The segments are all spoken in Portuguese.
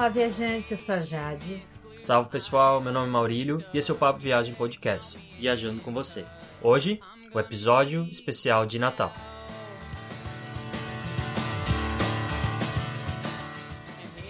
Olá, viajantes, eu sou a Jade. Salve pessoal, meu nome é Maurílio e esse é o Papo Viagem Podcast, viajando com você. Hoje, o episódio especial de Natal.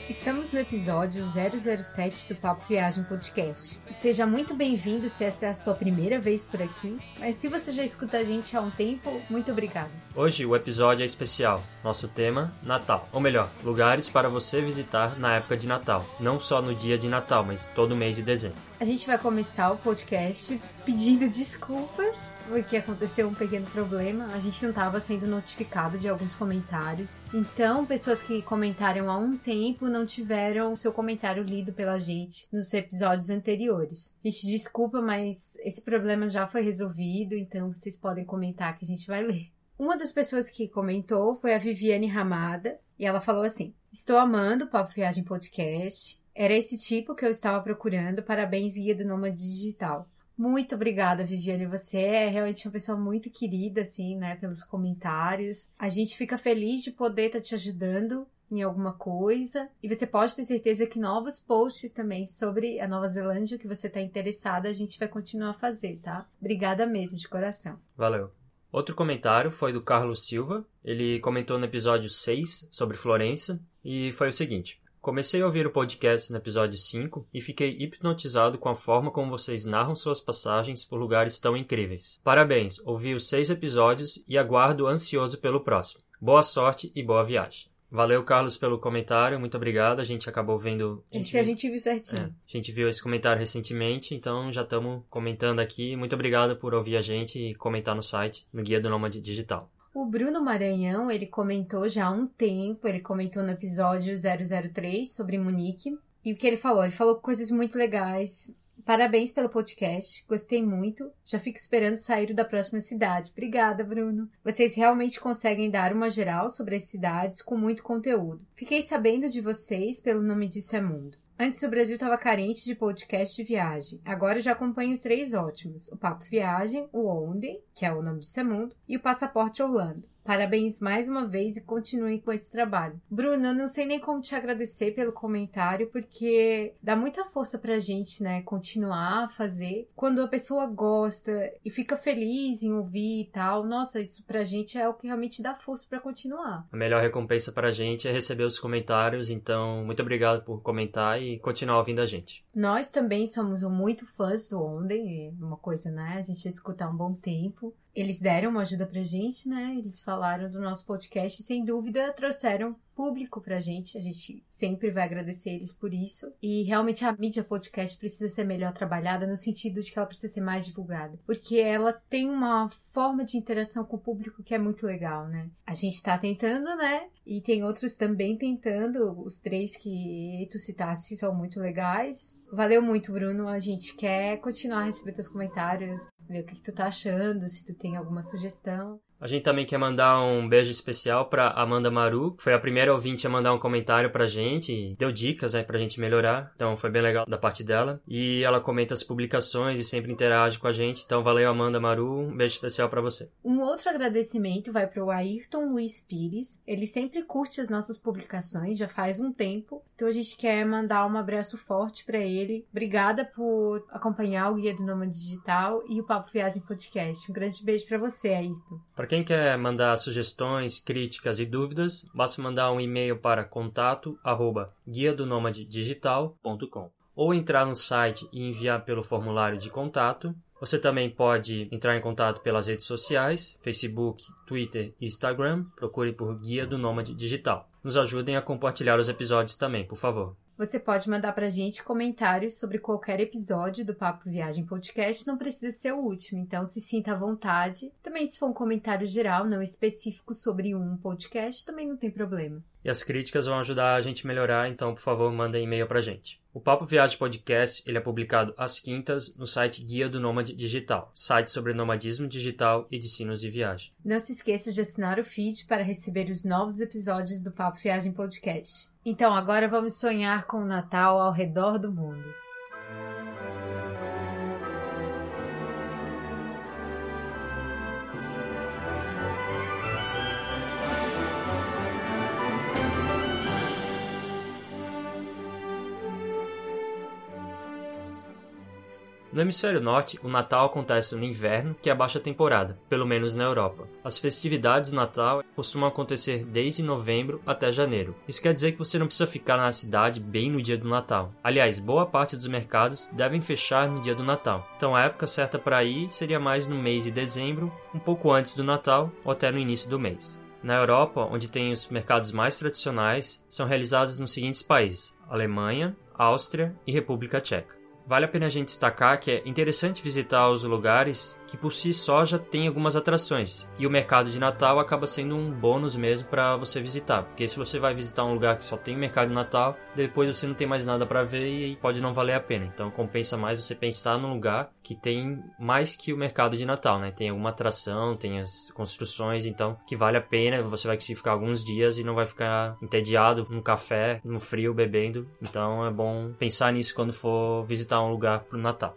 Estamos no episódio 007 do Papo Viagem Podcast. Seja muito bem-vindo se essa é a sua primeira vez por aqui, mas se você já escuta a gente há um tempo, muito obrigado. Hoje o episódio é especial. Nosso tema, Natal. Ou melhor, lugares para você visitar na época de Natal. Não só no dia de Natal, mas todo mês de dezembro. A gente vai começar o podcast pedindo desculpas, porque aconteceu um pequeno problema. A gente não estava sendo notificado de alguns comentários. Então, pessoas que comentaram há um tempo não tiveram seu comentário lido pela gente nos episódios anteriores. A gente desculpa, mas esse problema já foi resolvido, então vocês podem comentar que a gente vai ler. Uma das pessoas que comentou foi a Viviane Ramada, e ela falou assim: Estou amando o Papo Viagem Podcast. Era esse tipo que eu estava procurando. Parabéns, guia do Nômade Digital. Muito obrigada, Viviane. Você é realmente uma pessoa muito querida, assim, né, pelos comentários. A gente fica feliz de poder estar tá te ajudando em alguma coisa. E você pode ter certeza que novos posts também sobre a Nova Zelândia que você está interessada, a gente vai continuar a fazer, tá? Obrigada mesmo, de coração. Valeu. Outro comentário foi do Carlos Silva. Ele comentou no episódio 6 sobre Florença e foi o seguinte: Comecei a ouvir o podcast no episódio 5 e fiquei hipnotizado com a forma como vocês narram suas passagens por lugares tão incríveis. Parabéns, ouvi os seis episódios e aguardo ansioso pelo próximo. Boa sorte e boa viagem. Valeu, Carlos, pelo comentário. Muito obrigado. A gente acabou vendo. A gente, esse a gente viu certinho. É, a gente viu esse comentário recentemente, então já estamos comentando aqui. Muito obrigado por ouvir a gente e comentar no site, no Guia do Nômade Digital. O Bruno Maranhão, ele comentou já há um tempo, ele comentou no episódio 003 sobre Munique. E o que ele falou? Ele falou coisas muito legais. Parabéns pelo podcast, gostei muito. Já fico esperando sair da próxima cidade. Obrigada, Bruno. Vocês realmente conseguem dar uma geral sobre as cidades com muito conteúdo. Fiquei sabendo de vocês pelo nome disso é mundo. Antes o Brasil estava carente de podcast de viagem. Agora já acompanho três ótimos: o Papo Viagem, o Onde, que é o nome disso é mundo, e o Passaporte Orlando. Parabéns mais uma vez e continue com esse trabalho. Bruno, eu não sei nem como te agradecer pelo comentário, porque dá muita força pra gente, né, continuar a fazer. Quando a pessoa gosta e fica feliz em ouvir e tal, nossa, isso pra gente é o que realmente dá força para continuar. A melhor recompensa pra gente é receber os comentários, então muito obrigado por comentar e continuar ouvindo a gente. Nós também somos muito fãs do Onden, é uma coisa, né, a gente escuta há um bom tempo. Eles deram uma ajuda pra gente, né? Eles falaram do nosso podcast e, sem dúvida, trouxeram público pra gente. A gente sempre vai agradecer eles por isso. E realmente a mídia podcast precisa ser melhor trabalhada no sentido de que ela precisa ser mais divulgada. Porque ela tem uma forma de interação com o público que é muito legal, né? A gente tá tentando, né? E tem outros também tentando. Os três que tu citasse são muito legais. Valeu muito, Bruno. A gente quer continuar a receber teus comentários, ver o que, que tu tá achando, se tu tem alguma sugestão. A gente também quer mandar um beijo especial para Amanda Maru, que foi a primeira ouvinte a mandar um comentário pra gente e deu dicas, né, pra gente melhorar. Então foi bem legal da parte dela. E ela comenta as publicações e sempre interage com a gente. Então valeu, Amanda Maru. Um beijo especial para você. Um outro agradecimento vai pro Ayrton Luiz Pires. Ele sempre curte as nossas publicações, já faz um tempo. Então a gente quer mandar um abraço forte para ele. Obrigada por acompanhar o Guia do Nômade Digital e o Papo Viagem Podcast. Um grande beijo para você, Ayrton. Para quem quer mandar sugestões, críticas e dúvidas, basta mandar um e-mail para contato arroba ou entrar no site e enviar pelo formulário de contato. Você também pode entrar em contato pelas redes sociais, Facebook, Twitter e Instagram. Procure por Guia do Nômade Digital. Nos ajudem a compartilhar os episódios também, por favor. Você pode mandar pra gente comentários sobre qualquer episódio do Papo Viagem Podcast, não precisa ser o último, então se sinta à vontade. Também se for um comentário geral, não específico sobre um podcast, também não tem problema. E as críticas vão ajudar a gente a melhorar, então por favor, manda e-mail pra gente. O Papo Viagem Podcast ele é publicado às quintas no site Guia do Nômade Digital, site sobre nomadismo digital e destinos de viagem. Não se esqueça de assinar o feed para receber os novos episódios do Papo Viagem Podcast. Então agora vamos sonhar com o Natal ao redor do mundo. No hemisfério norte, o Natal acontece no inverno, que é a baixa temporada, pelo menos na Europa. As festividades do Natal costumam acontecer desde novembro até janeiro. Isso quer dizer que você não precisa ficar na cidade bem no dia do Natal. Aliás, boa parte dos mercados devem fechar no dia do Natal. Então a época certa para ir seria mais no mês de dezembro, um pouco antes do Natal ou até no início do mês. Na Europa, onde tem os mercados mais tradicionais, são realizados nos seguintes países: Alemanha, Áustria e República Tcheca. Vale a pena a gente destacar que é interessante visitar os lugares que por si só já tem algumas atrações. E o mercado de Natal acaba sendo um bônus mesmo para você visitar, porque se você vai visitar um lugar que só tem mercado de Natal, depois você não tem mais nada para ver e pode não valer a pena. Então compensa mais você pensar num lugar que tem mais que o mercado de Natal, né? Tem alguma atração, tem as construções, então que vale a pena, você vai conseguir ficar alguns dias e não vai ficar entediado no café, no frio bebendo. Então é bom pensar nisso quando for visitar um lugar pro Natal.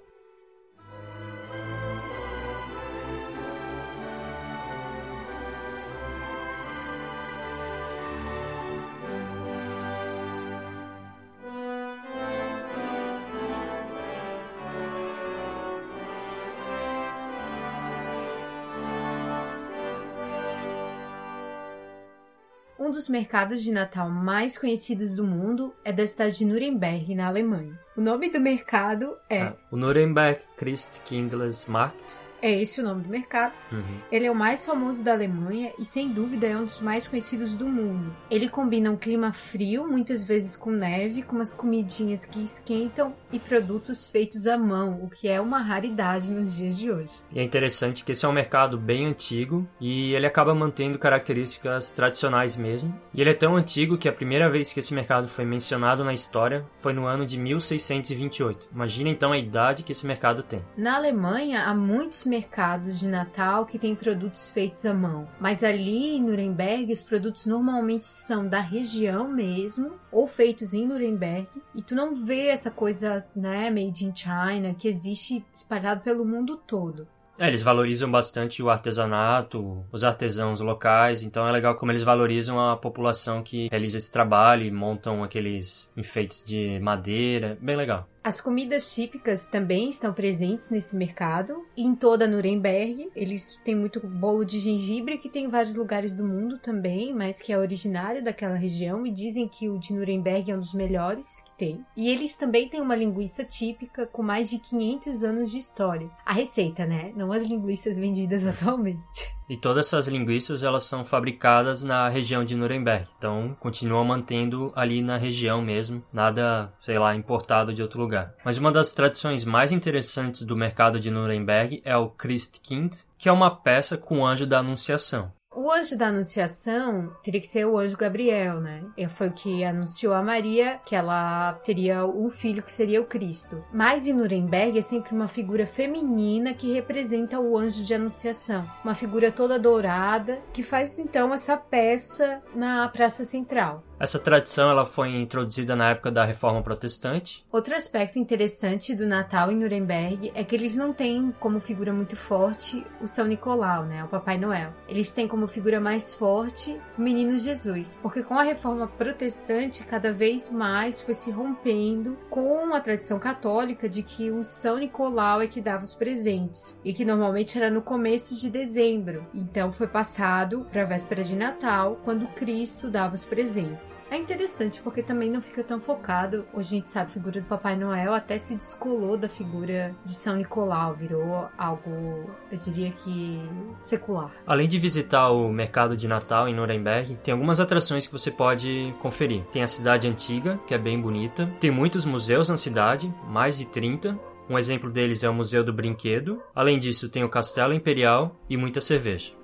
Um dos mercados de Natal mais conhecidos do mundo é da cidade de Nuremberg, na Alemanha. O nome do mercado é. Ah, o Nuremberg Christkindlesmarkt é esse o nome do mercado. Uhum. Ele é o mais famoso da Alemanha e, sem dúvida, é um dos mais conhecidos do mundo. Ele combina um clima frio, muitas vezes com neve, com umas comidinhas que esquentam e produtos feitos à mão, o que é uma raridade nos dias de hoje. E é interessante que esse é um mercado bem antigo e ele acaba mantendo características tradicionais mesmo. E ele é tão antigo que a primeira vez que esse mercado foi mencionado na história foi no ano de 1628. Imagina então a idade que esse mercado tem. Na Alemanha, há muitos mercados de Natal que têm produtos feitos à mão, mas ali em Nuremberg os produtos normalmente são da região mesmo ou feitos em Nuremberg e tu não vê essa coisa, né, made in China que existe espalhado pelo mundo todo. É, eles valorizam bastante o artesanato, os artesãos locais, então é legal como eles valorizam a população que realiza esse trabalho e montam aqueles enfeites de madeira, bem legal. As comidas típicas também estão presentes nesse mercado. Em toda Nuremberg, eles têm muito bolo de gengibre, que tem em vários lugares do mundo também, mas que é originário daquela região. E dizem que o de Nuremberg é um dos melhores que tem. E eles também têm uma linguiça típica com mais de 500 anos de história. A receita, né? Não as linguiças vendidas atualmente. E todas essas linguiças elas são fabricadas na região de Nuremberg. Então continuam mantendo ali na região mesmo, nada, sei lá, importado de outro lugar. Mas uma das tradições mais interessantes do mercado de Nuremberg é o Christkind, que é uma peça com o anjo da Anunciação. O anjo da Anunciação teria que ser o anjo Gabriel, né? Foi o que anunciou a Maria que ela teria um filho que seria o Cristo. Mas em Nuremberg é sempre uma figura feminina que representa o anjo de Anunciação. Uma figura toda dourada que faz então essa peça na Praça Central. Essa tradição ela foi introduzida na época da Reforma Protestante. Outro aspecto interessante do Natal em Nuremberg é que eles não têm como figura muito forte o São Nicolau, né, o Papai Noel. Eles têm como figura mais forte o Menino Jesus, porque com a Reforma Protestante cada vez mais foi se rompendo com a tradição católica de que o São Nicolau é que dava os presentes e que normalmente era no começo de dezembro. Então foi passado para a véspera de Natal, quando Cristo dava os presentes. É interessante porque também não fica tão focado. Hoje a gente sabe a figura do Papai Noel até se descolou da figura de São Nicolau, virou algo, eu diria que secular. Além de visitar o mercado de Natal em Nuremberg, tem algumas atrações que você pode conferir. Tem a cidade antiga, que é bem bonita. Tem muitos museus na cidade, mais de 30. Um exemplo deles é o Museu do Brinquedo. Além disso, tem o Castelo Imperial e muita cerveja.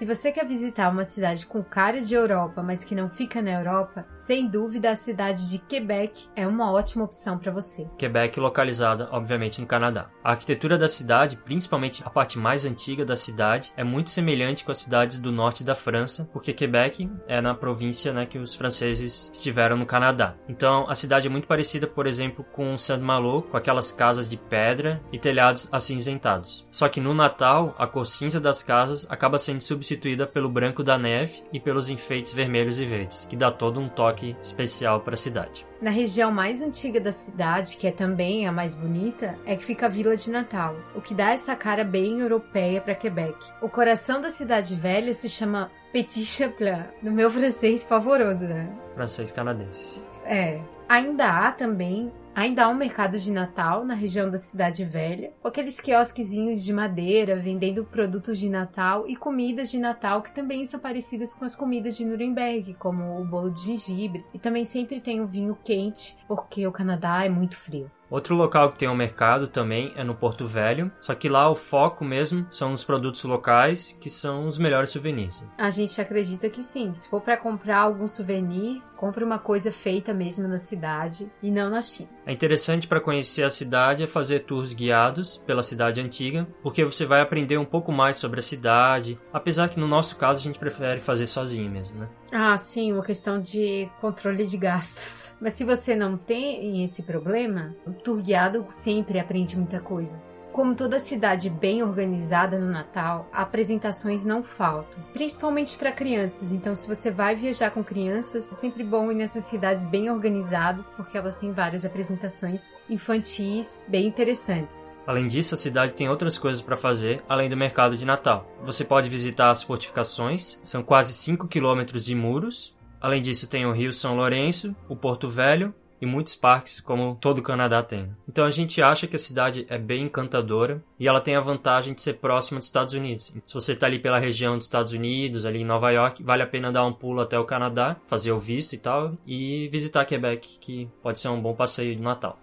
Se você quer visitar uma cidade com cara de Europa, mas que não fica na Europa, sem dúvida a cidade de Quebec é uma ótima opção para você. Quebec localizada, obviamente, no Canadá. A arquitetura da cidade, principalmente a parte mais antiga da cidade, é muito semelhante com as cidades do norte da França, porque Quebec é na província né, que os franceses estiveram no Canadá. Então, a cidade é muito parecida, por exemplo, com Saint-Malo, com aquelas casas de pedra e telhados acinzentados. Só que no Natal, a cor cinza das casas acaba sendo substituída pelo branco da neve e pelos enfeites vermelhos e verdes, que dá todo um toque especial para a cidade. Na região mais antiga da cidade, que é também a mais bonita, é que fica a Vila de Natal, o que dá essa cara bem europeia para Quebec. O coração da cidade velha se chama Petit Chaplin, no meu francês pavoroso, né? Francês canadense. É. Ainda há também Ainda há um mercado de Natal na região da Cidade Velha, com aqueles quiosquezinhos de madeira vendendo produtos de Natal e comidas de Natal que também são parecidas com as comidas de Nuremberg, como o bolo de gengibre. E também sempre tem o vinho quente, porque o Canadá é muito frio. Outro local que tem um mercado também é no Porto Velho, só que lá o foco mesmo são os produtos locais, que são os melhores souvenirs. A gente acredita que sim. Se for para comprar algum souvenir, compre uma coisa feita mesmo na cidade e não na China. É interessante para conhecer a cidade é fazer tours guiados pela cidade antiga, porque você vai aprender um pouco mais sobre a cidade, apesar que no nosso caso a gente prefere fazer sozinho mesmo, né? Ah, sim, uma questão de controle de gastos. Mas se você não tem esse problema, o tour guiado sempre aprende muita coisa. Como toda cidade bem organizada no Natal, apresentações não faltam, principalmente para crianças. Então, se você vai viajar com crianças, é sempre bom ir nessas cidades bem organizadas, porque elas têm várias apresentações infantis bem interessantes. Além disso, a cidade tem outras coisas para fazer além do mercado de Natal. Você pode visitar as fortificações, são quase 5 quilômetros de muros. Além disso, tem o Rio São Lourenço, o Porto Velho e muitos parques, como todo o Canadá tem. Então a gente acha que a cidade é bem encantadora e ela tem a vantagem de ser próxima dos Estados Unidos. Se você está ali pela região dos Estados Unidos, ali em Nova York, vale a pena dar um pulo até o Canadá, fazer o visto e tal, e visitar Quebec, que pode ser um bom passeio de Natal.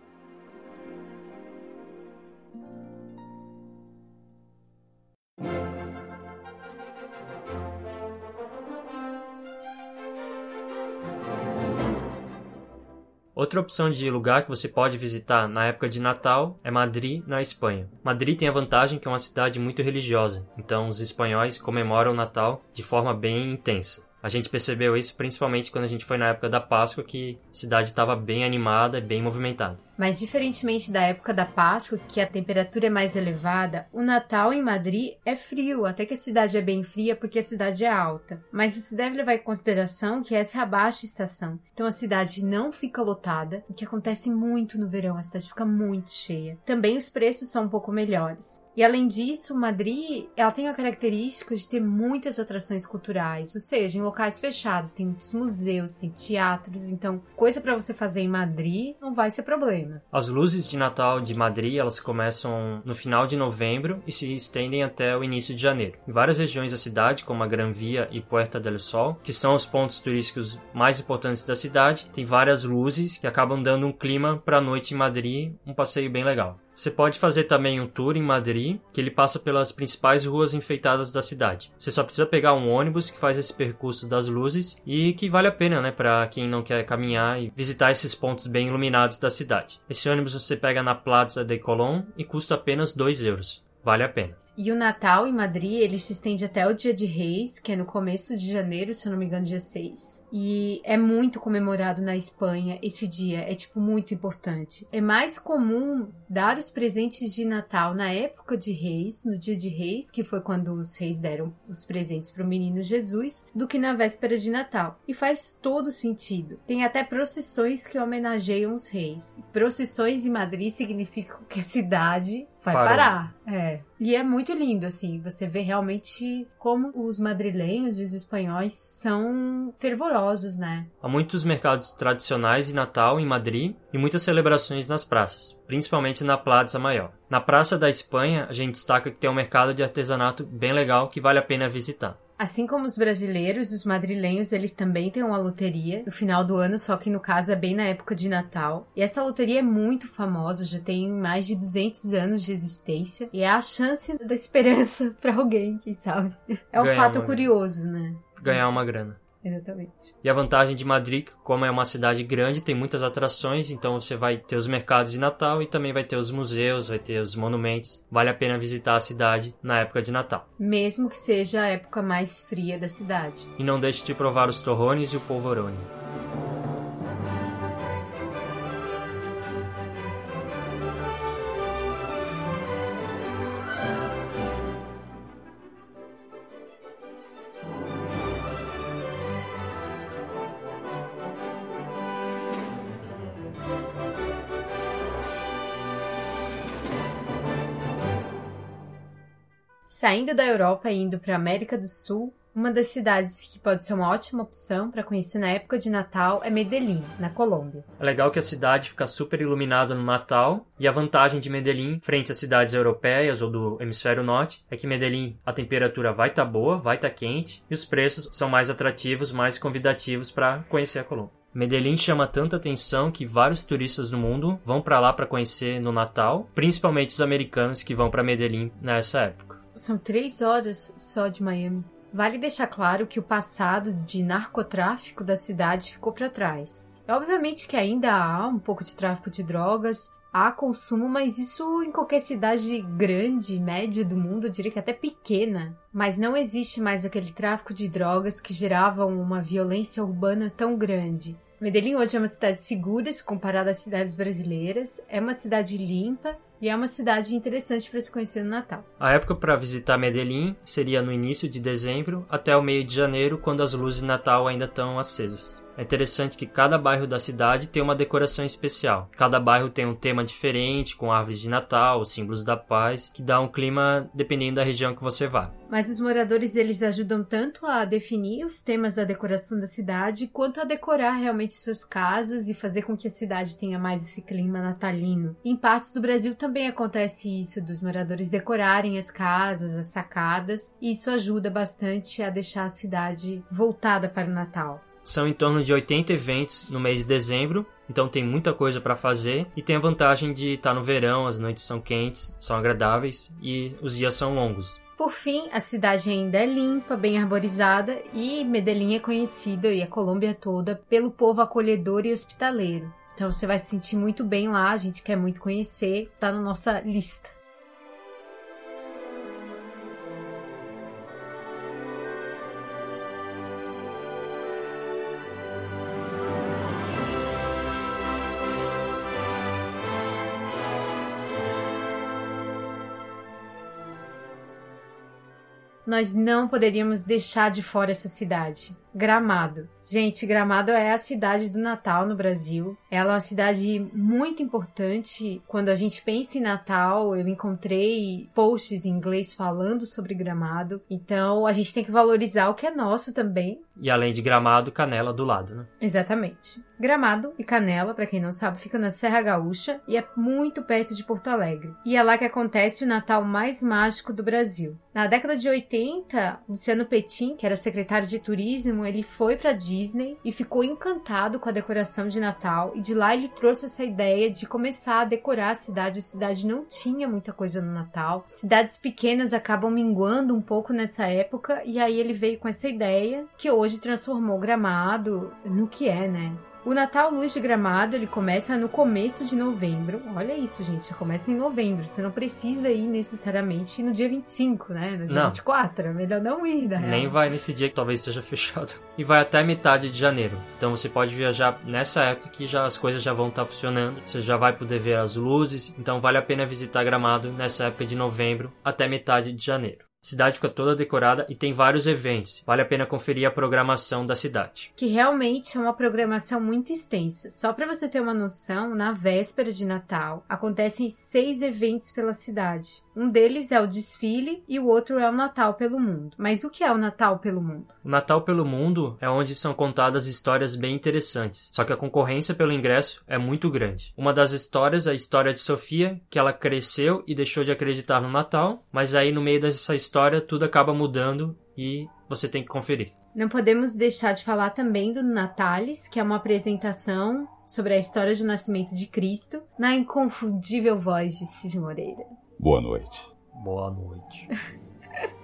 Outra opção de lugar que você pode visitar na época de Natal é Madrid, na Espanha. Madrid tem a vantagem que é uma cidade muito religiosa, então os espanhóis comemoram o Natal de forma bem intensa. A gente percebeu isso principalmente quando a gente foi na época da Páscoa, que a cidade estava bem animada, bem movimentada. Mas diferentemente da época da Páscoa, que a temperatura é mais elevada, o Natal em Madrid é frio, até que a cidade é bem fria porque a cidade é alta. Mas você deve levar em consideração que essa é a baixa estação. Então a cidade não fica lotada, o que acontece muito no verão, a cidade fica muito cheia. Também os preços são um pouco melhores. E além disso, Madrid, ela tem a característica de ter muitas atrações culturais, ou seja, em locais fechados, tem muitos museus, tem teatros, então coisa para você fazer em Madrid não vai ser problema. As luzes de Natal de Madrid, elas começam no final de novembro e se estendem até o início de janeiro. Em várias regiões da cidade, como a Gran Via e Puerta del Sol, que são os pontos turísticos mais importantes da cidade, tem várias luzes que acabam dando um clima para a noite em Madrid, um passeio bem legal. Você pode fazer também um tour em Madrid, que ele passa pelas principais ruas enfeitadas da cidade. Você só precisa pegar um ônibus que faz esse percurso das luzes e que vale a pena, né, para quem não quer caminhar e visitar esses pontos bem iluminados da cidade. Esse ônibus você pega na Plaza de Colón e custa apenas 2 euros. Vale a pena. E o Natal em Madrid, ele se estende até o Dia de Reis, que é no começo de janeiro, se eu não me engano, dia 6. E é muito comemorado na Espanha esse dia, é tipo muito importante. É mais comum dar os presentes de Natal na época de Reis, no Dia de Reis, que foi quando os reis deram os presentes para o menino Jesus, do que na véspera de Natal. E faz todo sentido. Tem até procissões que homenageiam os reis. Procissões em Madrid significam que a cidade vai Parou. parar. É. E é muito lindo, assim, você vê realmente como os madrilenhos e os espanhóis são fervorosos, né? Há muitos mercados tradicionais de Natal em Madrid e muitas celebrações nas praças, principalmente na Plaza Maior. Na Praça da Espanha, a gente destaca que tem um mercado de artesanato bem legal que vale a pena visitar. Assim como os brasileiros, os madrilenhos, eles também têm uma loteria no final do ano, só que no caso é bem na época de Natal. E essa loteria é muito famosa, já tem mais de 200 anos de existência e é a chance da esperança para alguém, quem sabe. É um Ganhar fato uma- curioso, né? Ganhar uma grana. Exatamente. E a vantagem de Madrid, como é uma cidade grande, tem muitas atrações, então você vai ter os mercados de Natal e também vai ter os museus, vai ter os monumentos. Vale a pena visitar a cidade na época de Natal. Mesmo que seja a época mais fria da cidade. E não deixe de provar os torrones e o polvorone. Saindo da Europa e indo para a América do Sul, uma das cidades que pode ser uma ótima opção para conhecer na época de Natal é Medellín, na Colômbia. É legal que a cidade fica super iluminada no Natal, e a vantagem de Medellín, frente às cidades europeias ou do hemisfério norte, é que Medellín a temperatura vai estar boa, vai estar quente, e os preços são mais atrativos, mais convidativos para conhecer a Colômbia. Medellín chama tanta atenção que vários turistas do mundo vão para lá para conhecer no Natal, principalmente os americanos que vão para Medellín nessa época. São três horas só de Miami. Vale deixar claro que o passado de narcotráfico da cidade ficou para trás. É obviamente que ainda há um pouco de tráfico de drogas, há consumo, mas isso em qualquer cidade grande, média do mundo, eu diria que até pequena. Mas não existe mais aquele tráfico de drogas que gerava uma violência urbana tão grande. Medellín hoje é uma cidade segura se comparada às cidades brasileiras, é uma cidade limpa e é uma cidade interessante para se conhecer no Natal. A época para visitar Medellín seria no início de dezembro até o meio de janeiro, quando as luzes de Natal ainda estão acesas. É interessante que cada bairro da cidade tem uma decoração especial. Cada bairro tem um tema diferente, com árvores de Natal, símbolos da paz, que dá um clima dependendo da região que você vá. Mas os moradores eles ajudam tanto a definir os temas da decoração da cidade, quanto a decorar realmente suas casas e fazer com que a cidade tenha mais esse clima natalino. Em partes do Brasil também acontece isso, dos moradores decorarem as casas, as sacadas, e isso ajuda bastante a deixar a cidade voltada para o Natal. São em torno de 80 eventos no mês de dezembro, então tem muita coisa para fazer e tem a vantagem de estar no verão, as noites são quentes, são agradáveis e os dias são longos. Por fim, a cidade ainda é limpa, bem arborizada e Medellín é conhecida e a Colômbia toda pelo povo acolhedor e hospitaleiro. Então você vai se sentir muito bem lá, a gente quer muito conhecer, tá na nossa lista. Nós não poderíamos deixar de fora essa cidade. Gramado. Gente, Gramado é a cidade do Natal no Brasil. Ela é uma cidade muito importante. Quando a gente pensa em Natal, eu encontrei posts em inglês falando sobre Gramado. Então, a gente tem que valorizar o que é nosso também. E além de Gramado, Canela do lado, né? Exatamente. Gramado e Canela, para quem não sabe, fica na Serra Gaúcha e é muito perto de Porto Alegre. E é lá que acontece o Natal mais mágico do Brasil. Na década de 80, Luciano Petin, que era secretário de turismo, ele foi para Disney e ficou encantado com a decoração de Natal e de lá ele trouxe essa ideia de começar a decorar a cidade. A cidade não tinha muita coisa no Natal. Cidades pequenas acabam minguando um pouco nessa época e aí ele veio com essa ideia que hoje transformou Gramado no que é, né? O Natal Luz de Gramado, ele começa no começo de novembro. Olha isso, gente, já começa em novembro. Você não precisa ir necessariamente no dia 25, né? No dia Não. 24. É melhor não ir, né? Nem vai nesse dia que talvez esteja fechado. E vai até metade de janeiro. Então você pode viajar nessa época que já as coisas já vão estar funcionando. Você já vai poder ver as luzes. Então vale a pena visitar Gramado nessa época de novembro até metade de janeiro. Cidade fica toda decorada e tem vários eventos. Vale a pena conferir a programação da cidade. que realmente é uma programação muito extensa. Só para você ter uma noção, na véspera de Natal acontecem seis eventos pela cidade. Um deles é o desfile e o outro é o Natal pelo Mundo. Mas o que é o Natal pelo Mundo? O Natal pelo Mundo é onde são contadas histórias bem interessantes, só que a concorrência pelo ingresso é muito grande. Uma das histórias é a história de Sofia, que ela cresceu e deixou de acreditar no Natal, mas aí no meio dessa história tudo acaba mudando e você tem que conferir. Não podemos deixar de falar também do Natalis, que é uma apresentação sobre a história do nascimento de Cristo, na inconfundível voz de Cid Moreira. Boa noite. Boa noite.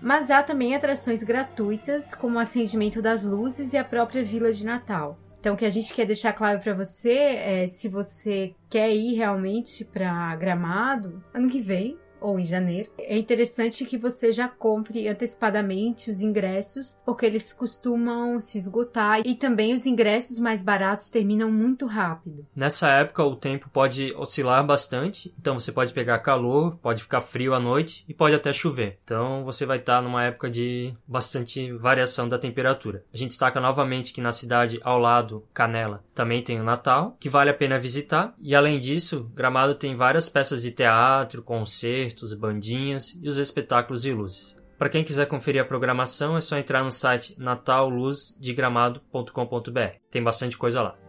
Mas há também atrações gratuitas, como o acendimento das luzes e a própria Vila de Natal. Então, o que a gente quer deixar claro para você é se você quer ir realmente para Gramado ano que vem, ou em janeiro. É interessante que você já compre antecipadamente os ingressos, porque eles costumam se esgotar e também os ingressos mais baratos terminam muito rápido. Nessa época o tempo pode oscilar bastante, então você pode pegar calor, pode ficar frio à noite e pode até chover. Então você vai estar numa época de bastante variação da temperatura. A gente destaca novamente que na cidade ao lado, Canela, também tem o Natal, que vale a pena visitar. E além disso, Gramado tem várias peças de teatro, concertos, concertos, bandinhas e os espetáculos de luzes. Para quem quiser conferir a programação, é só entrar no site natalluzdigramado.com.br. Tem bastante coisa lá.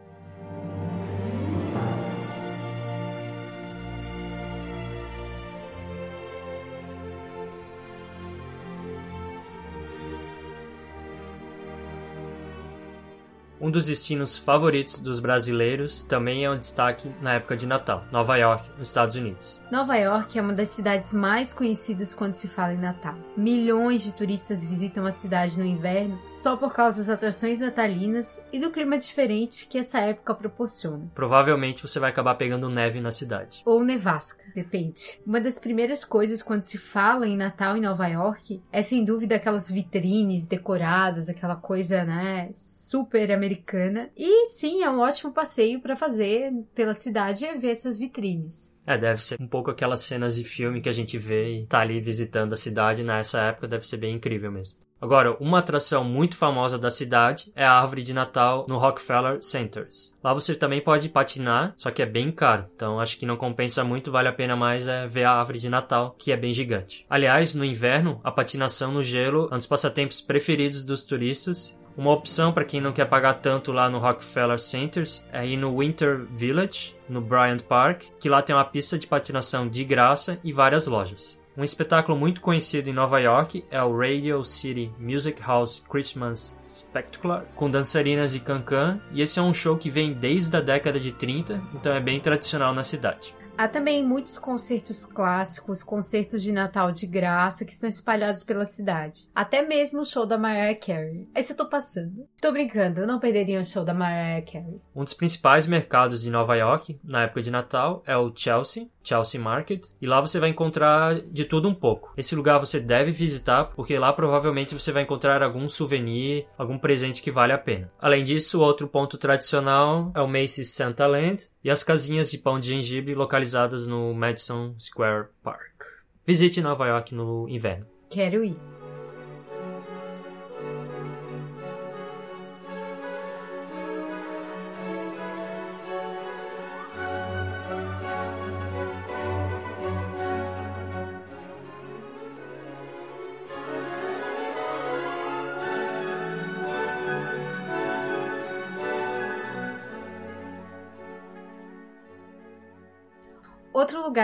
Um dos destinos favoritos dos brasileiros também é um destaque na época de Natal, Nova York, nos Estados Unidos. Nova York é uma das cidades mais conhecidas quando se fala em Natal. Milhões de turistas visitam a cidade no inverno só por causa das atrações natalinas e do clima diferente que essa época proporciona. Provavelmente você vai acabar pegando neve na cidade. Ou nevasca, depende. Uma das primeiras coisas quando se fala em Natal em Nova York é sem dúvida aquelas vitrines decoradas, aquela coisa, né, super americana americana. E sim, é um ótimo passeio para fazer pela cidade e ver essas vitrines. É, deve ser um pouco aquelas cenas de filme que a gente vê e tá ali visitando a cidade nessa época, deve ser bem incrível mesmo. Agora, uma atração muito famosa da cidade é a árvore de Natal no Rockefeller Centers. Lá você também pode patinar, só que é bem caro. Então acho que não compensa muito, vale a pena mais é ver a árvore de Natal, que é bem gigante. Aliás, no inverno, a patinação no gelo é um dos passatempos preferidos dos turistas uma opção para quem não quer pagar tanto lá no Rockefeller Centers é ir no Winter Village, no Bryant Park, que lá tem uma pista de patinação de graça e várias lojas. Um espetáculo muito conhecido em Nova York é o Radio City Music House Christmas Spectacular, com dançarinas e cancan, e esse é um show que vem desde a década de 30, então é bem tradicional na cidade. Há também muitos concertos clássicos, concertos de Natal de graça que estão espalhados pela cidade. Até mesmo o show da Mariah Carey. Esse eu tô passando. Tô brincando, eu não perderia o show da Mariah Carey. Um dos principais mercados de Nova York, na época de Natal, é o Chelsea, Chelsea Market, e lá você vai encontrar de tudo um pouco. Esse lugar você deve visitar, porque lá provavelmente você vai encontrar algum souvenir, algum presente que vale a pena. Além disso, outro ponto tradicional é o Macy's Santa Land e as casinhas de pão de gengibre localizadas no Madison Square Park. Visite Nova York no inverno. Quero ir.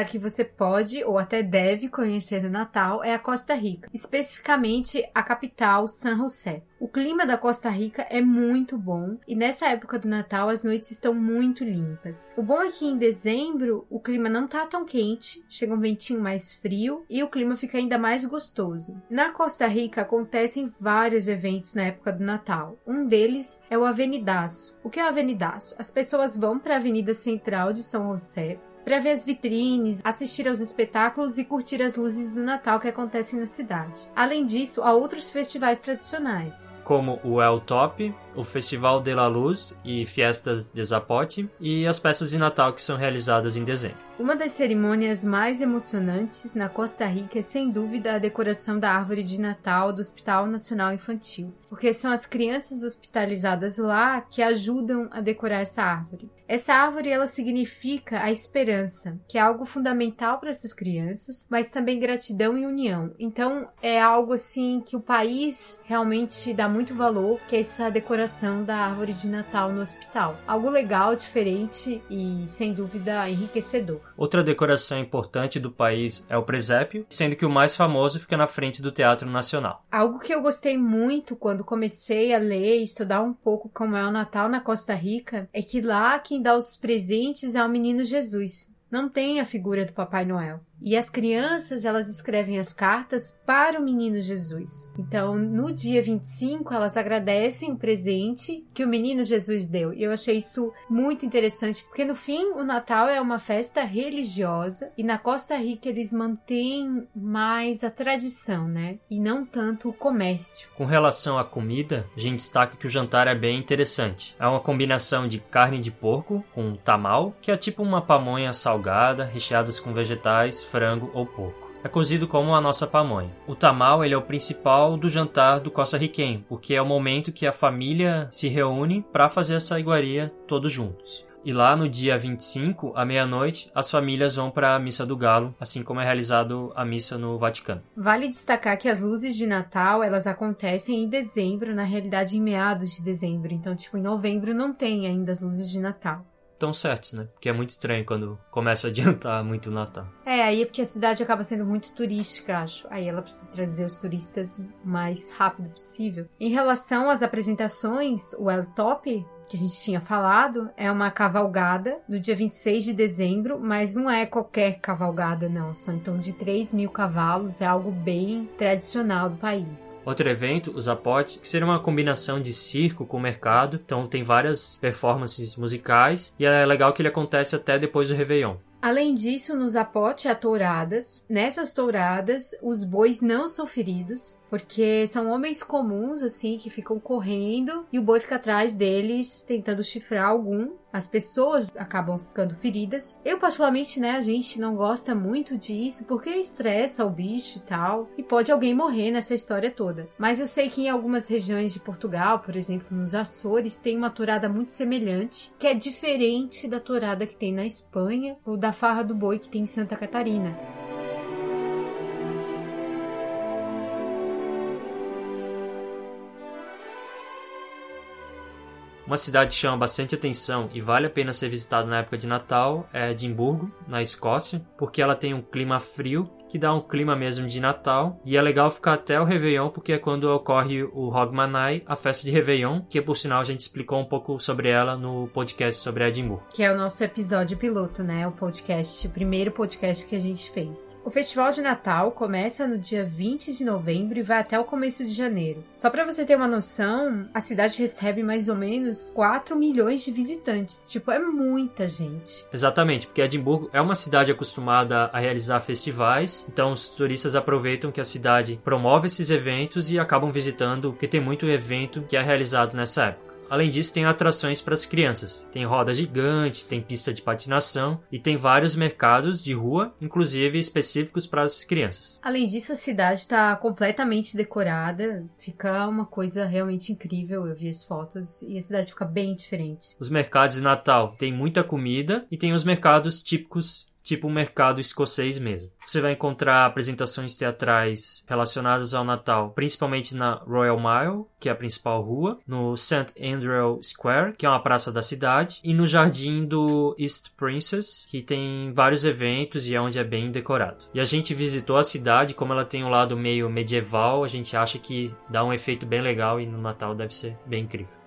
Lugar que você pode ou até deve conhecer no Natal é a Costa Rica, especificamente a capital San José. O clima da Costa Rica é muito bom e nessa época do Natal as noites estão muito limpas. O bom é que em dezembro o clima não tá tão quente, chega um ventinho mais frio e o clima fica ainda mais gostoso. Na Costa Rica acontecem vários eventos na época do Natal. Um deles é o Avenidaço. O que é o Avenidaço? As pessoas vão para a Avenida Central de São José para ver as vitrines, assistir aos espetáculos e curtir as luzes do Natal que acontecem na cidade. Além disso, há outros festivais tradicionais, como o El Top, o Festival de la Luz e Fiestas de Zapote e as peças de Natal que são realizadas em dezembro. Uma das cerimônias mais emocionantes na Costa Rica é sem dúvida a decoração da árvore de Natal do Hospital Nacional Infantil, porque são as crianças hospitalizadas lá que ajudam a decorar essa árvore. Essa árvore ela significa a esperança, que é algo fundamental para essas crianças, mas também gratidão e união. Então é algo assim que o país realmente dá muito valor, que é essa decoração da árvore de Natal no hospital. Algo legal, diferente e sem dúvida enriquecedor. Outra decoração importante do país é o presépio, sendo que o mais famoso fica na frente do Teatro Nacional. Algo que eu gostei muito quando comecei a ler e estudar um pouco como é o Natal na Costa Rica é que lá quem dá os presentes é o menino Jesus. Não tem a figura do Papai Noel. E as crianças, elas escrevem as cartas para o menino Jesus. Então, no dia 25, elas agradecem o presente que o menino Jesus deu. E eu achei isso muito interessante, porque no fim, o Natal é uma festa religiosa e na Costa Rica eles mantêm mais a tradição, né? E não tanto o comércio. Com relação à comida, a gente destaca que o jantar é bem interessante. É uma combinação de carne de porco com tamal, que é tipo uma pamonha salgada, recheadas com vegetais, frango ou porco. É cozido como a nossa pamonha. O tamal ele é o principal do jantar do costa-riquenho, porque é o momento que a família se reúne para fazer essa iguaria todos juntos. E lá no dia 25, à meia-noite, as famílias vão para a Missa do Galo, assim como é realizado a missa no Vaticano. Vale destacar que as luzes de Natal, elas acontecem em dezembro, na realidade em meados de dezembro. Então, tipo, em novembro não tem ainda as luzes de Natal tão certos, né? Porque é muito estranho quando começa a adiantar muito o Natal. É, aí é porque a cidade acaba sendo muito turística, acho. Aí ela precisa trazer os turistas o mais rápido possível. Em relação às apresentações, o El Top que a gente tinha falado, é uma cavalgada do dia 26 de dezembro, mas não é qualquer cavalgada, não. São então de 3 mil cavalos, é algo bem tradicional do país. Outro evento, o Zapote, que seria uma combinação de circo com mercado, então tem várias performances musicais e é legal que ele acontece até depois do Réveillon. Além disso, nos apote há touradas. Nessas touradas, os bois não são feridos, porque são homens comuns, assim, que ficam correndo e o boi fica atrás deles tentando chifrar algum. As pessoas acabam ficando feridas. Eu, particularmente, né, a gente não gosta muito disso porque estressa o bicho e tal. E pode alguém morrer nessa história toda. Mas eu sei que em algumas regiões de Portugal, por exemplo, nos Açores, tem uma tourada muito semelhante, que é diferente da tourada que tem na Espanha ou da farra do boi que tem em Santa Catarina. Uma cidade que chama bastante atenção e vale a pena ser visitada na época de Natal é Edimburgo, na Escócia, porque ela tem um clima frio que dá um clima mesmo de Natal. E é legal ficar até o Réveillon, porque é quando ocorre o Hogmanay, a festa de Réveillon, que por sinal a gente explicou um pouco sobre ela no podcast sobre Edimburgo. Que é o nosso episódio piloto, né? O podcast, o primeiro podcast que a gente fez. O Festival de Natal começa no dia 20 de novembro e vai até o começo de janeiro. Só para você ter uma noção, a cidade recebe mais ou menos 4 milhões de visitantes. Tipo, é muita gente. Exatamente, porque Edimburgo é uma cidade acostumada a realizar festivais então os turistas aproveitam que a cidade promove esses eventos e acabam visitando, porque tem muito evento que é realizado nessa época. Além disso, tem atrações para as crianças. Tem roda gigante, tem pista de patinação e tem vários mercados de rua, inclusive específicos para as crianças. Além disso, a cidade está completamente decorada. Fica uma coisa realmente incrível. Eu vi as fotos e a cidade fica bem diferente. Os mercados de Natal têm muita comida e tem os mercados típicos tipo um mercado escocês mesmo. Você vai encontrar apresentações teatrais relacionadas ao Natal, principalmente na Royal Mile, que é a principal rua, no St. Andrew Square, que é uma praça da cidade, e no jardim do East Princess, que tem vários eventos e é onde é bem decorado. E a gente visitou a cidade, como ela tem um lado meio medieval, a gente acha que dá um efeito bem legal e no Natal deve ser bem incrível.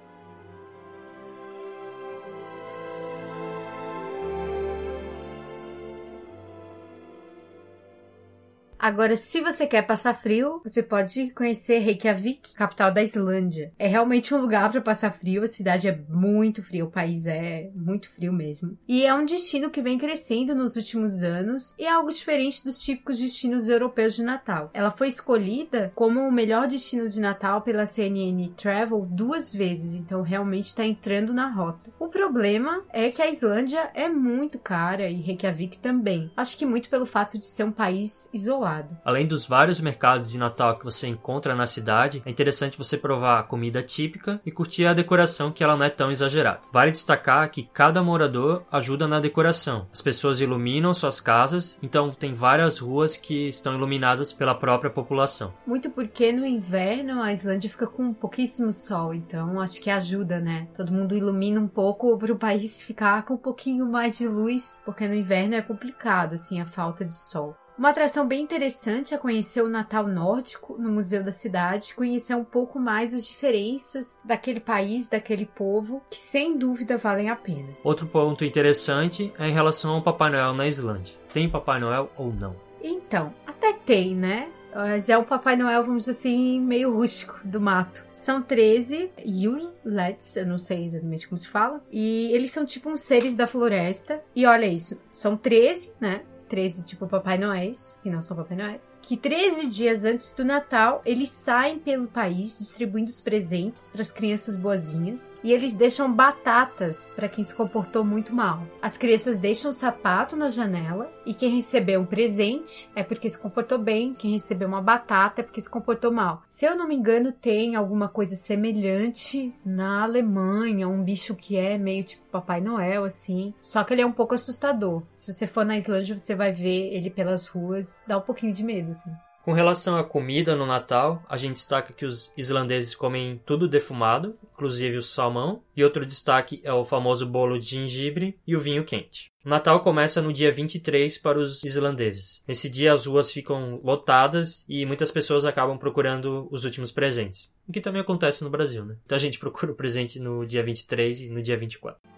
Agora, se você quer passar frio, você pode conhecer Reykjavik, capital da Islândia. É realmente um lugar para passar frio, a cidade é muito fria, o país é muito frio mesmo. E é um destino que vem crescendo nos últimos anos e é algo diferente dos típicos destinos europeus de Natal. Ela foi escolhida como o melhor destino de Natal pela CNN Travel duas vezes, então realmente está entrando na rota. O problema é que a Islândia é muito cara e Reykjavik também. Acho que muito pelo fato de ser um país isolado complicado. Além dos vários mercados de Natal que você encontra na cidade, é interessante você provar a comida típica e curtir a decoração que ela não é tão exagerada. Vale destacar que cada morador ajuda na decoração. As pessoas iluminam suas casas, então tem várias ruas que estão iluminadas pela própria população. Muito porque no inverno a Islândia fica com pouquíssimo sol, então acho que ajuda, né? Todo mundo ilumina um pouco para o país ficar com um pouquinho mais de luz, porque no inverno é complicado, assim, a falta de sol. Uma atração bem interessante é conhecer o Natal nórdico no Museu da Cidade, conhecer um pouco mais as diferenças daquele país, daquele povo, que sem dúvida valem a pena. Outro ponto interessante é em relação ao Papai Noel na Islândia. Tem Papai Noel ou não? Então, até tem, né? Mas é um Papai Noel, vamos dizer assim, meio rústico do mato. São 13 Yule-lads, eu não sei exatamente como se fala. E eles são tipo uns seres da floresta. E olha isso, são 13, né? 13 tipo Papai Noéis, que não são Papai Noéis, que 13 dias antes do Natal eles saem pelo país distribuindo os presentes para as crianças boazinhas e eles deixam batatas para quem se comportou muito mal. As crianças deixam o sapato na janela e quem recebeu um presente é porque se comportou bem, quem recebeu uma batata é porque se comportou mal. Se eu não me engano, tem alguma coisa semelhante na Alemanha, um bicho que é meio tipo Papai Noel assim, só que ele é um pouco assustador. Se você for na Islândia, você vai ver ele pelas ruas, dá um pouquinho de medo, assim. Com relação à comida no Natal, a gente destaca que os islandeses comem tudo defumado, inclusive o salmão, e outro destaque é o famoso bolo de gengibre e o vinho quente. O Natal começa no dia 23 para os islandeses. Nesse dia as ruas ficam lotadas e muitas pessoas acabam procurando os últimos presentes. O que também acontece no Brasil, né? Então a gente procura o presente no dia 23 e no dia 24.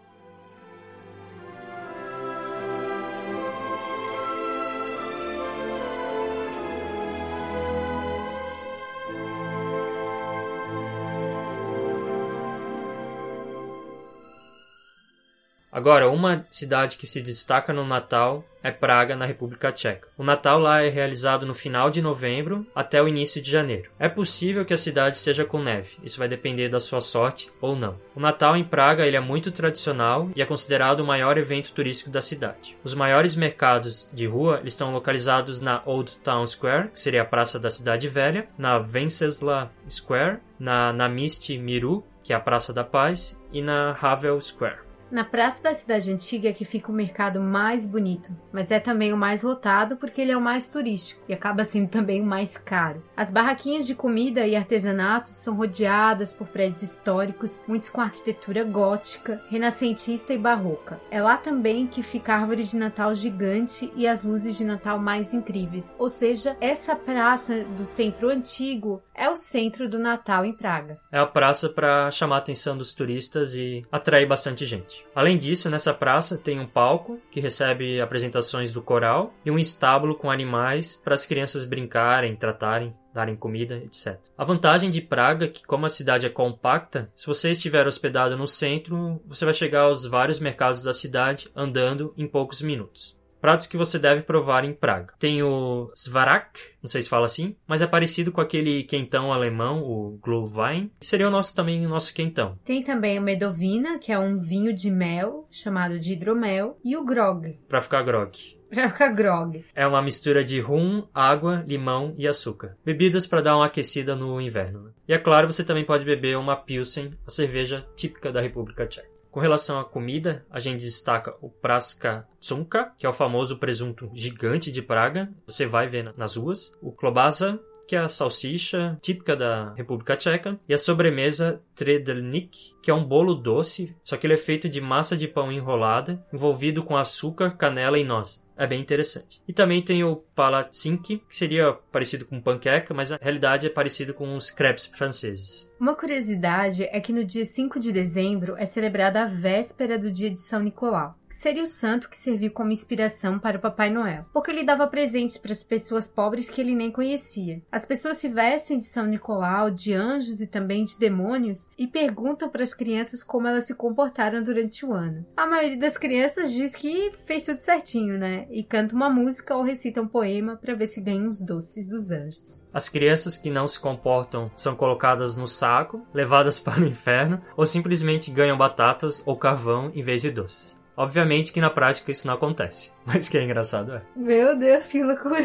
Agora, uma cidade que se destaca no Natal é Praga, na República Tcheca. O Natal lá é realizado no final de novembro até o início de janeiro. É possível que a cidade esteja com neve, isso vai depender da sua sorte ou não. O Natal em Praga ele é muito tradicional e é considerado o maior evento turístico da cidade. Os maiores mercados de rua estão localizados na Old Town Square, que seria a praça da cidade velha, na Vencesla Square, na Namisti Miru, que é a Praça da Paz, e na Havel Square. Na praça da cidade antiga é que fica o mercado mais bonito, mas é também o mais lotado porque ele é o mais turístico e acaba sendo também o mais caro. As barraquinhas de comida e artesanato são rodeadas por prédios históricos, muitos com arquitetura gótica, renascentista e barroca. É lá também que fica a árvore de Natal gigante e as luzes de Natal mais incríveis. Ou seja, essa praça do centro antigo é o centro do Natal em Praga. É a praça para chamar a atenção dos turistas e atrair bastante gente. Além disso, nessa praça tem um palco que recebe apresentações do coral e um estábulo com animais para as crianças brincarem, tratarem darem comida, etc. A vantagem de Praga é que, como a cidade é compacta, se você estiver hospedado no centro, você vai chegar aos vários mercados da cidade andando em poucos minutos. Pratos que você deve provar em Praga. Tem o Svarak, não sei se fala assim, mas é parecido com aquele quentão alemão, o Glühwein, que seria o nosso também o nosso quentão. Tem também o Medovina, que é um vinho de mel, chamado de hidromel, e o Grog. Para ficar grog. Pra ficar grog. É uma mistura de rum, água, limão e açúcar. Bebidas para dar uma aquecida no inverno. Né? E é claro, você também pode beber uma Pilsen, a cerveja típica da República Tcheca. Com relação à comida, a gente destaca o Praska Tsumka, que é o famoso presunto gigante de Praga. Você vai ver nas ruas. O Klobasa, que é a salsicha típica da República Tcheca, e a sobremesa Tredelnik, que é um bolo doce, só que ele é feito de massa de pão enrolada, envolvido com açúcar, canela e noz. É bem interessante. E também tem o palatsinki, que seria parecido com panqueca, mas na realidade é parecido com os crepes franceses. Uma curiosidade é que no dia 5 de dezembro é celebrada a véspera do dia de São Nicolau, que seria o santo que serviu como inspiração para o Papai Noel, porque ele dava presentes para as pessoas pobres que ele nem conhecia. As pessoas se vestem de São Nicolau, de anjos e também de demônios e perguntam para as crianças como elas se comportaram durante o ano. A maioria das crianças diz que fez tudo certinho, né? E canta uma música ou recita um poema para ver se ganha os doces dos anjos. As crianças que não se comportam são colocadas no saco, levadas para o inferno, ou simplesmente ganham batatas ou carvão em vez de doces. Obviamente que na prática isso não acontece, mas que é engraçado é. Meu Deus, que loucura!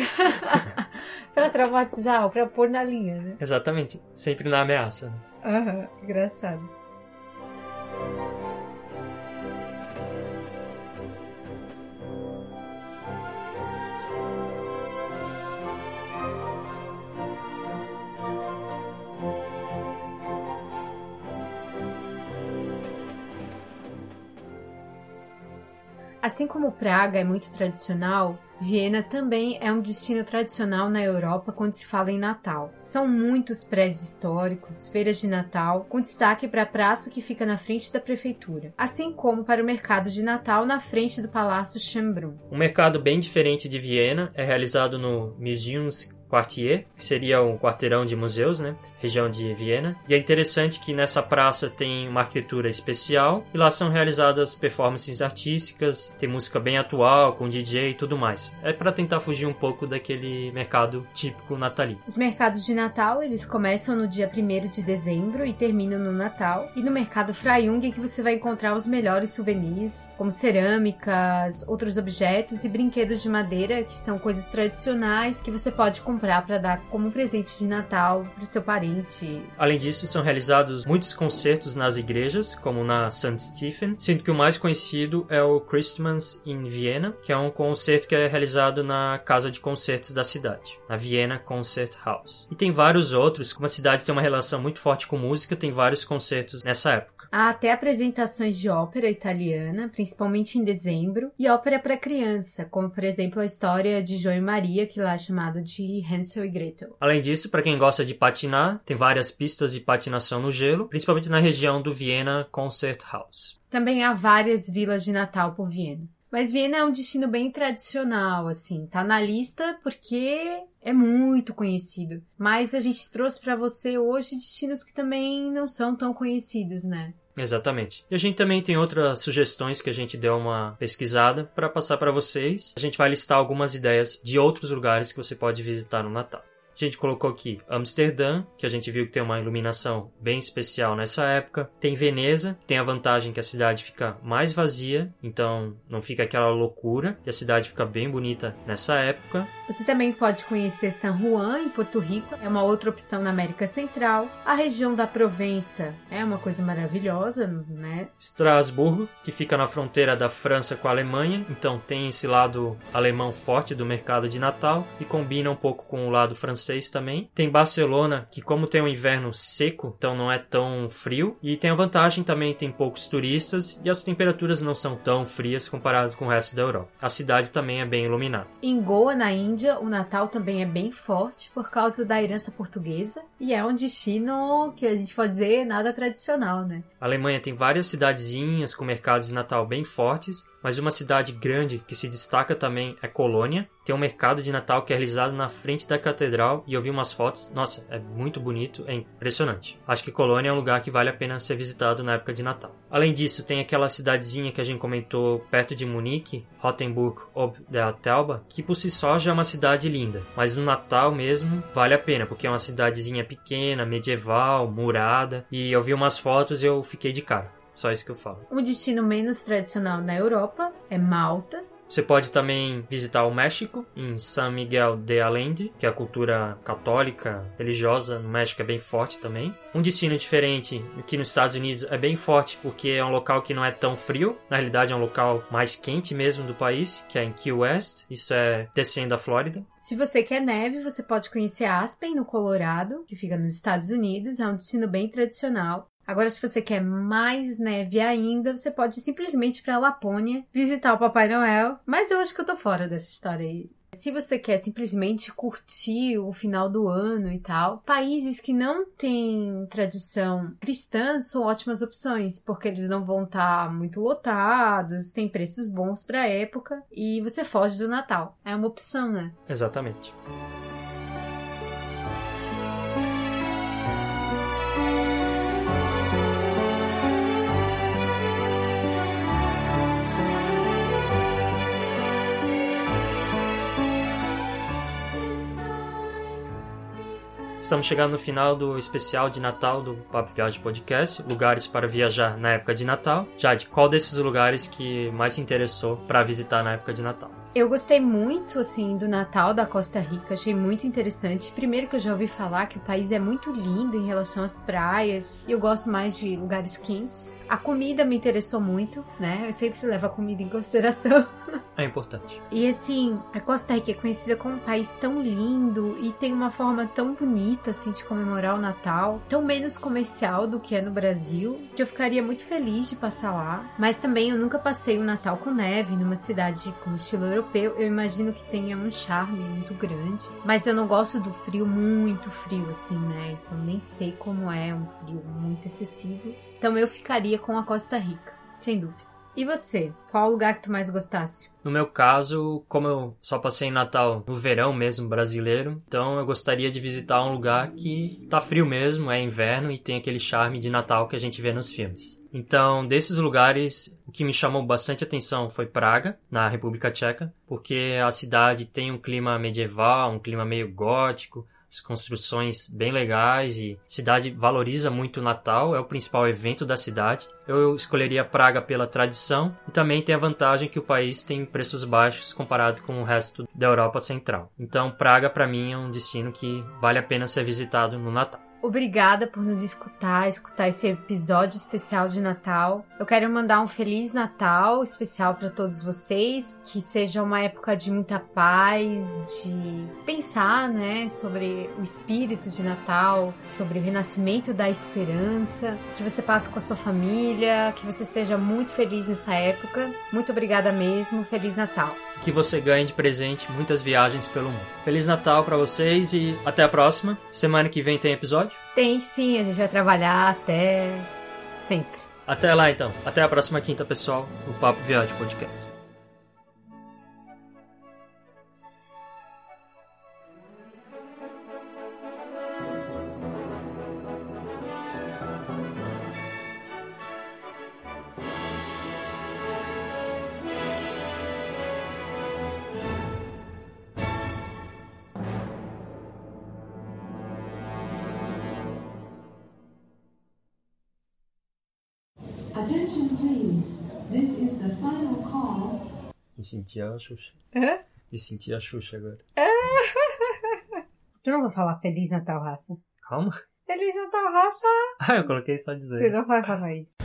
pra traumatizar, pra pôr na linha, né? Exatamente. Sempre na ameaça. Né? Aham, uhum, engraçado. Assim como Praga é muito tradicional, Viena também é um destino tradicional na Europa quando se fala em Natal. São muitos prédios históricos, feiras de Natal, com destaque para a praça que fica na frente da prefeitura, assim como para o mercado de Natal na frente do Palácio Schönbrunn. Um mercado bem diferente de Viena é realizado no Museums Quartier, que seria um quarteirão de museus, né? Região de Viena. E é interessante que nessa praça tem uma arquitetura especial e lá são realizadas performances artísticas, tem música bem atual, com DJ e tudo mais. É para tentar fugir um pouco daquele mercado típico natalino. Os mercados de Natal, eles começam no dia 1 de dezembro e terminam no Natal. E no mercado Frayung é que você vai encontrar os melhores souvenirs, como cerâmicas, outros objetos e brinquedos de madeira, que são coisas tradicionais que você pode comprar para dar como presente de Natal pro seu parente. Além disso, são realizados muitos concertos nas igrejas, como na St. Stephen, sendo que o mais conhecido é o Christmas in Vienna, que é um concerto que é realizado na casa de concertos da cidade, na Vienna Concert House. E tem vários outros, como a cidade tem uma relação muito forte com música, tem vários concertos nessa época. Há até apresentações de ópera italiana, principalmente em dezembro, e ópera para criança, como por exemplo a história de João e Maria, que lá é chamado de Hansel e Gretel. Além disso, para quem gosta de patinar, tem várias pistas de patinação no gelo, principalmente na região do Vienna Concert House. Também há várias vilas de Natal por Viena. Mas Viena é um destino bem tradicional, assim. Tá na lista porque é muito conhecido. Mas a gente trouxe para você hoje destinos que também não são tão conhecidos, né? Exatamente. E a gente também tem outras sugestões que a gente deu uma pesquisada para passar para vocês. A gente vai listar algumas ideias de outros lugares que você pode visitar no Natal. A gente colocou aqui Amsterdã, que a gente viu que tem uma iluminação bem especial nessa época. Tem Veneza, tem a vantagem que a cidade fica mais vazia, então não fica aquela loucura e a cidade fica bem bonita nessa época. Você também pode conhecer San Juan, em Porto Rico, é uma outra opção na América Central. A região da Provença é uma coisa maravilhosa, né? Estrasburgo, que fica na fronteira da França com a Alemanha, então tem esse lado alemão forte do mercado de Natal e combina um pouco com o lado francês também. Tem Barcelona, que como tem um inverno seco, então não é tão frio. E tem a vantagem também, tem poucos turistas e as temperaturas não são tão frias comparado com o resto da Europa. A cidade também é bem iluminada. Em Goa, na Índia, o Natal também é bem forte por causa da herança portuguesa e é um destino que a gente pode dizer nada tradicional, né? A Alemanha tem várias cidadezinhas com mercados de Natal bem fortes mas uma cidade grande que se destaca também é Colônia. Tem um mercado de Natal que é realizado na frente da catedral e eu vi umas fotos. Nossa, é muito bonito, é impressionante. Acho que Colônia é um lugar que vale a pena ser visitado na época de Natal. Além disso, tem aquela cidadezinha que a gente comentou perto de Munique, Rottenburg ob der Telba, que por si só já é uma cidade linda, mas no Natal mesmo vale a pena, porque é uma cidadezinha pequena, medieval, murada, e eu vi umas fotos e eu fiquei de cara. Só isso que eu falo. Um destino menos tradicional na Europa é Malta. Você pode também visitar o México, em San Miguel de Allende, que é a cultura católica, religiosa no México é bem forte também. Um destino diferente aqui nos Estados Unidos é bem forte porque é um local que não é tão frio, na realidade é um local mais quente mesmo do país, que é em Key West, isso é descendo a Flórida. Se você quer neve, você pode conhecer Aspen, no Colorado, que fica nos Estados Unidos, é um destino bem tradicional. Agora, se você quer mais neve ainda, você pode simplesmente ir para Lapônia visitar o Papai Noel. Mas eu acho que eu tô fora dessa história aí. Se você quer simplesmente curtir o final do ano e tal, países que não têm tradição cristã são ótimas opções, porque eles não vão estar tá muito lotados, tem preços bons para a época e você foge do Natal. É uma opção, né? Exatamente. Estamos chegando no final do especial de Natal do Papo Viagem Podcast, lugares para viajar na época de Natal. Jade, qual desses lugares que mais se interessou para visitar na época de Natal? Eu gostei muito, assim, do Natal da Costa Rica, achei muito interessante. Primeiro que eu já ouvi falar que o país é muito lindo em relação às praias, e eu gosto mais de lugares quentes. A comida me interessou muito, né? Eu sempre levo a comida em consideração. É importante. E assim, a Costa Rica é conhecida como um país tão lindo e tem uma forma tão bonita, assim, de comemorar o Natal, tão menos comercial do que é no Brasil, que eu ficaria muito feliz de passar lá. Mas também eu nunca passei o Natal com neve numa cidade com estilo europeu. Eu imagino que tenha um charme muito grande. Mas eu não gosto do frio muito frio, assim, né? Então nem sei como é um frio muito excessivo. Então eu ficaria com a Costa Rica, sem dúvida. E você? Qual lugar que tu mais gostasse? No meu caso, como eu só passei Natal no verão mesmo brasileiro, então eu gostaria de visitar um lugar que tá frio mesmo, é inverno e tem aquele charme de Natal que a gente vê nos filmes. Então, desses lugares, o que me chamou bastante atenção foi Praga, na República Tcheca, porque a cidade tem um clima medieval, um clima meio gótico, as construções bem legais e a cidade valoriza muito o Natal, é o principal evento da cidade. Eu escolheria Praga pela tradição e também tem a vantagem que o país tem preços baixos comparado com o resto da Europa Central. Então, Praga para mim é um destino que vale a pena ser visitado no Natal. Obrigada por nos escutar, escutar esse episódio especial de Natal. Eu quero mandar um feliz Natal especial para todos vocês, que seja uma época de muita paz, de pensar, né, sobre o espírito de Natal, sobre o renascimento da esperança, que você passe com a sua família, que você seja muito feliz nessa época. Muito obrigada mesmo. Feliz Natal. Que você ganhe de presente muitas viagens pelo mundo. Feliz Natal para vocês e até a próxima. Semana que vem tem episódio? Tem sim, a gente vai trabalhar até sempre. Até lá então. Até a próxima quinta, pessoal, no Papo Viagem Podcast. Me senti a Xuxa. Hã? Me senti a Xuxa agora. Tu não vai falar Feliz Natal, raça? Calma. Feliz Natal, raça! Ah, eu coloquei só dizer. Tu não vai falar isso.